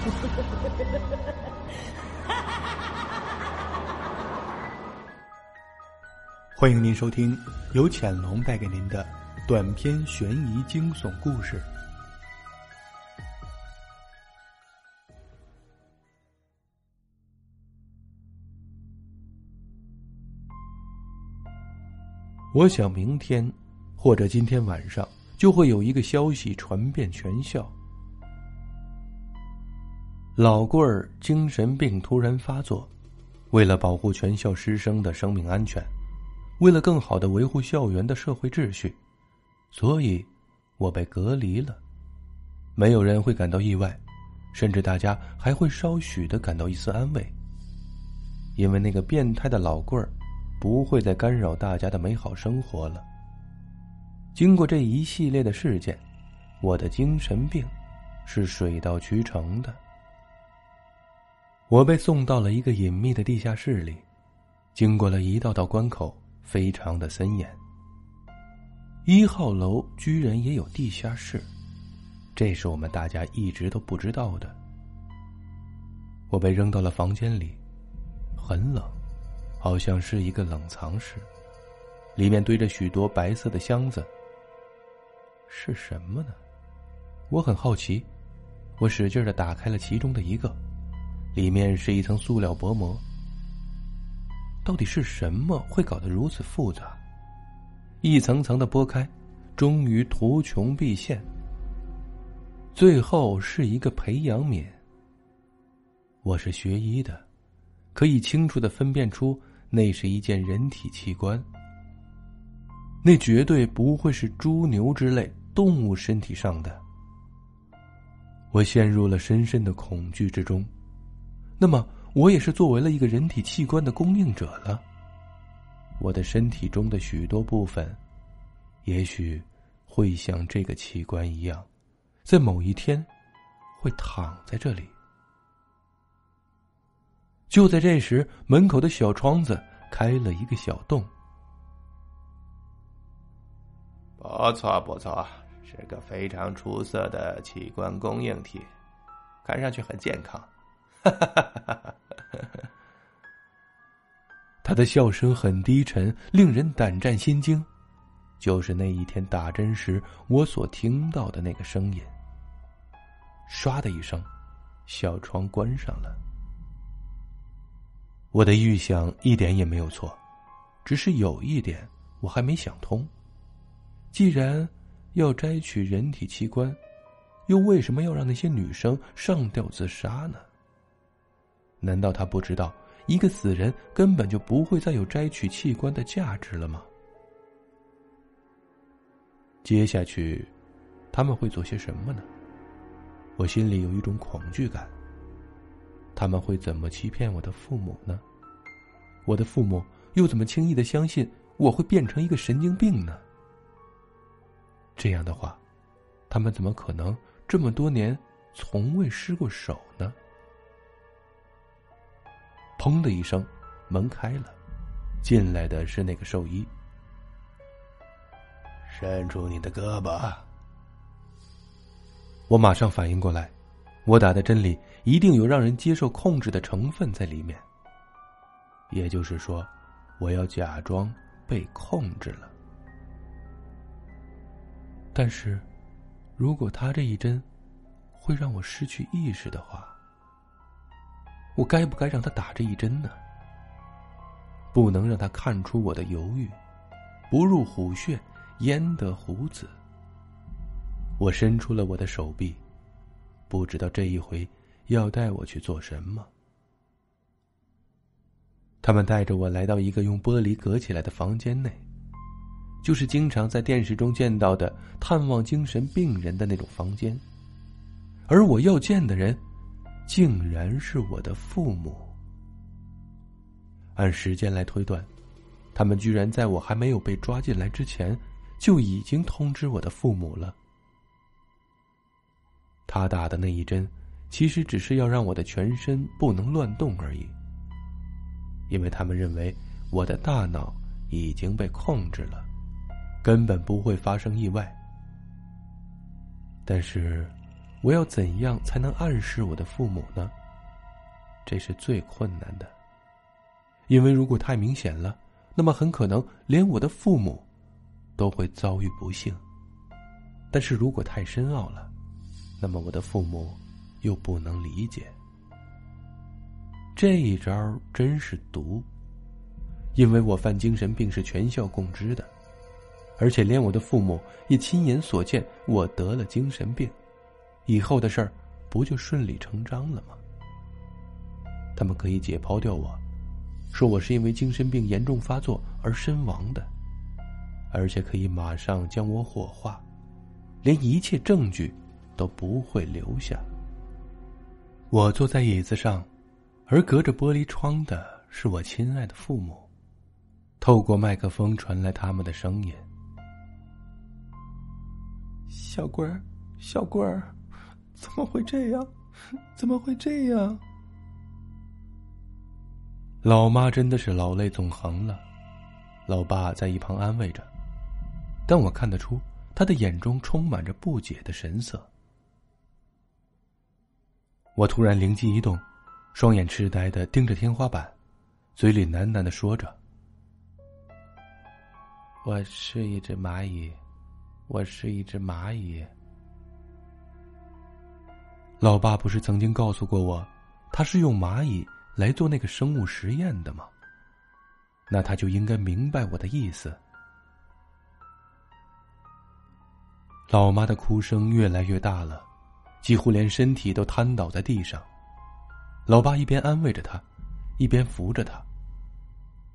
欢迎您收听由潜龙带给您的短篇悬疑惊悚故事。我想明天或者今天晚上就会有一个消息传遍全校。老贵儿精神病突然发作，为了保护全校师生的生命安全，为了更好的维护校园的社会秩序，所以，我被隔离了。没有人会感到意外，甚至大家还会稍许的感到一丝安慰，因为那个变态的老贵儿。不会再干扰大家的美好生活了。经过这一系列的事件，我的精神病是水到渠成的。我被送到了一个隐秘的地下室里，经过了一道道关口，非常的森严。一号楼居然也有地下室，这是我们大家一直都不知道的。我被扔到了房间里，很冷。好像是一个冷藏室，里面堆着许多白色的箱子。是什么呢？我很好奇。我使劲的打开了其中的一个，里面是一层塑料薄膜。到底是什么会搞得如此复杂？一层层的剥开，终于图穷匕现。最后是一个培养皿。我是学医的，可以清楚的分辨出。那是一件人体器官，那绝对不会是猪牛之类动物身体上的。我陷入了深深的恐惧之中。那么，我也是作为了一个人体器官的供应者了。我的身体中的许多部分，也许会像这个器官一样，在某一天，会躺在这里。就在这时，门口的小窗子开了一个小洞。不错，不错，是个非常出色的器官供应体，看上去很健康。哈哈哈哈哈！他的笑声很低沉，令人胆战心惊，就是那一天打针时我所听到的那个声音。唰的一声，小窗关上了。我的预想一点也没有错，只是有一点我还没想通：既然要摘取人体器官，又为什么要让那些女生上吊自杀呢？难道他不知道一个死人根本就不会再有摘取器官的价值了吗？接下去他们会做些什么呢？我心里有一种恐惧感。他们会怎么欺骗我的父母呢？我的父母又怎么轻易的相信我会变成一个神经病呢？这样的话，他们怎么可能这么多年从未失过手呢？砰的一声，门开了，进来的是那个兽医。伸出你的胳膊。我马上反应过来。我打的针里一定有让人接受控制的成分在里面，也就是说，我要假装被控制了。但是，如果他这一针会让我失去意识的话，我该不该让他打这一针呢？不能让他看出我的犹豫，不入虎穴，焉得虎子。我伸出了我的手臂。不知道这一回要带我去做什么。他们带着我来到一个用玻璃隔起来的房间内，就是经常在电视中见到的探望精神病人的那种房间。而我要见的人，竟然是我的父母。按时间来推断，他们居然在我还没有被抓进来之前，就已经通知我的父母了。他打的那一针，其实只是要让我的全身不能乱动而已。因为他们认为我的大脑已经被控制了，根本不会发生意外。但是，我要怎样才能暗示我的父母呢？这是最困难的，因为如果太明显了，那么很可能连我的父母都会遭遇不幸；但是如果太深奥了，那么我的父母又不能理解。这一招真是毒，因为我犯精神病是全校共知的，而且连我的父母也亲眼所见我得了精神病，以后的事儿不就顺理成章了吗？他们可以解剖掉我，说我是因为精神病严重发作而身亡的，而且可以马上将我火化，连一切证据都不会留下。我坐在椅子上。而隔着玻璃窗的是我亲爱的父母，透过麦克风传来他们的声音：“小龟儿，小龟儿，怎么会这样？怎么会这样？”老妈真的是老泪纵横了，老爸在一旁安慰着，但我看得出他的眼中充满着不解的神色。我突然灵机一动。双眼痴呆的盯着天花板，嘴里喃喃的说着：“我是一只蚂蚁，我是一只蚂蚁。”老爸不是曾经告诉过我，他是用蚂蚁来做那个生物实验的吗？那他就应该明白我的意思。老妈的哭声越来越大了，几乎连身体都瘫倒在地上。老爸一边安慰着他，一边扶着他。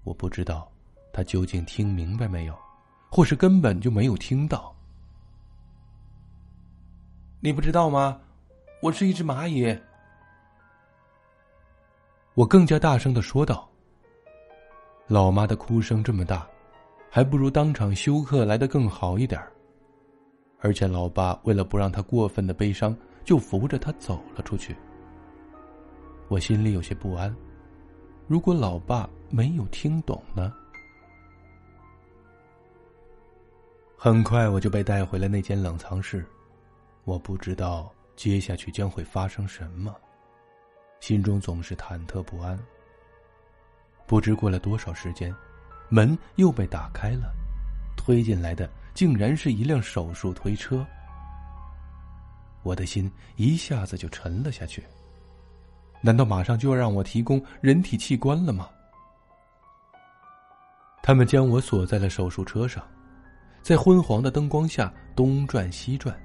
我不知道他究竟听明白没有，或是根本就没有听到。你不知道吗？我是一只蚂蚁。我更加大声的说道。老妈的哭声这么大，还不如当场休克来的更好一点而且老爸为了不让他过分的悲伤，就扶着他走了出去。我心里有些不安，如果老爸没有听懂呢？很快我就被带回了那间冷藏室，我不知道接下去将会发生什么，心中总是忐忑不安。不知过了多少时间，门又被打开了，推进来的竟然是一辆手术推车，我的心一下子就沉了下去。难道马上就要让我提供人体器官了吗？他们将我锁在了手术车上，在昏黄的灯光下东转西转。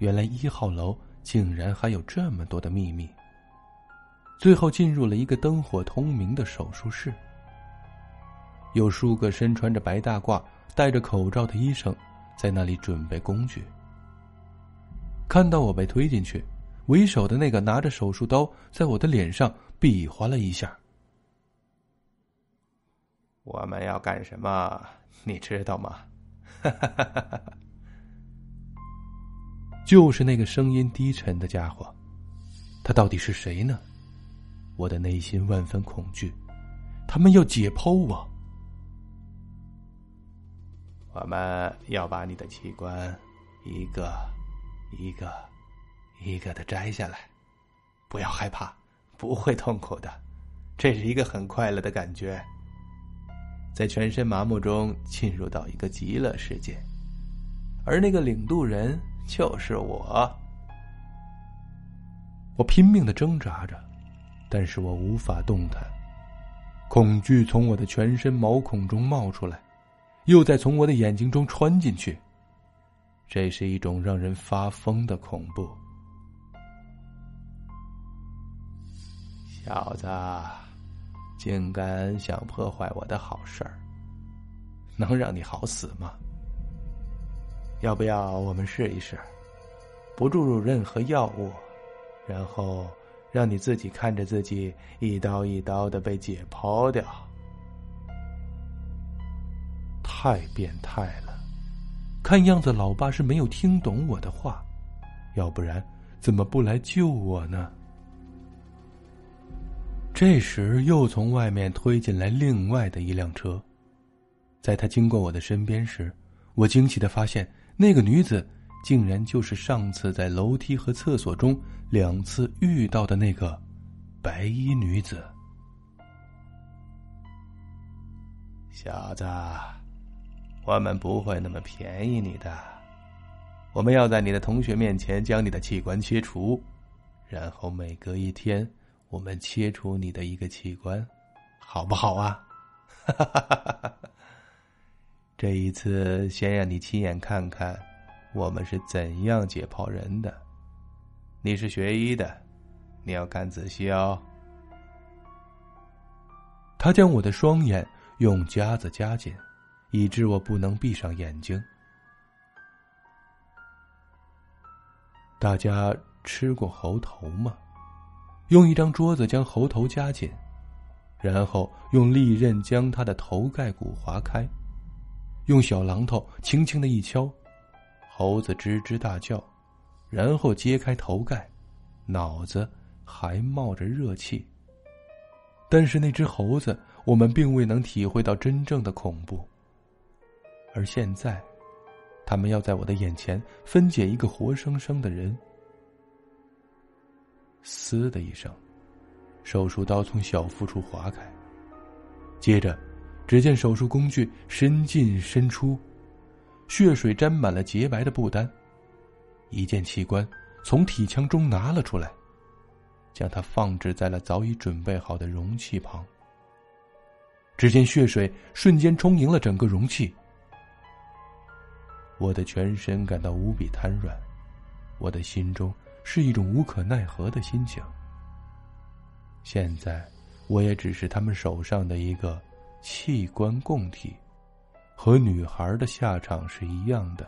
原来一号楼竟然还有这么多的秘密。最后进入了一个灯火通明的手术室，有数个身穿着白大褂、戴着口罩的医生在那里准备工具。看到我被推进去。为首的那个拿着手术刀，在我的脸上比划了一下。我们要干什么？你知道吗？哈哈哈哈哈就是那个声音低沉的家伙，他到底是谁呢？我的内心万分恐惧。他们要解剖我。我们要把你的器官一个一个。一个的摘下来，不要害怕，不会痛苦的，这是一个很快乐的感觉，在全身麻木中进入到一个极乐世界，而那个领渡人就是我。我拼命的挣扎着，但是我无法动弹，恐惧从我的全身毛孔中冒出来，又再从我的眼睛中穿进去，这是一种让人发疯的恐怖。小子，竟敢想破坏我的好事儿，能让你好死吗？要不要我们试一试，不注入任何药物，然后让你自己看着自己一刀一刀的被解剖掉？太变态了！看样子老爸是没有听懂我的话，要不然怎么不来救我呢？这时，又从外面推进来另外的一辆车。在他经过我的身边时，我惊奇的发现，那个女子竟然就是上次在楼梯和厕所中两次遇到的那个白衣女子。小子，我们不会那么便宜你的。我们要在你的同学面前将你的器官切除，然后每隔一天，我们切除你的一个器官，好不好啊？哈哈哈哈哈这一次，先让你亲眼看看我们是怎样解剖人的。你是学医的，你要看仔细哦。他将我的双眼。用夹子夹紧，以致我不能闭上眼睛。大家吃过猴头吗？用一张桌子将猴头夹紧，然后用利刃将它的头盖骨划开，用小榔头轻轻的一敲，猴子吱吱大叫，然后揭开头盖，脑子还冒着热气。但是那只猴子。我们并未能体会到真正的恐怖，而现在，他们要在我的眼前分解一个活生生的人。嘶的一声，手术刀从小腹处划开，接着，只见手术工具伸进伸出，血水沾满了洁白的布单，一件器官从体腔中拿了出来，将它放置在了早已准备好的容器旁。只见血水瞬间充盈了整个容器，我的全身感到无比瘫软，我的心中是一种无可奈何的心情。现在，我也只是他们手上的一个器官供体，和女孩的下场是一样的。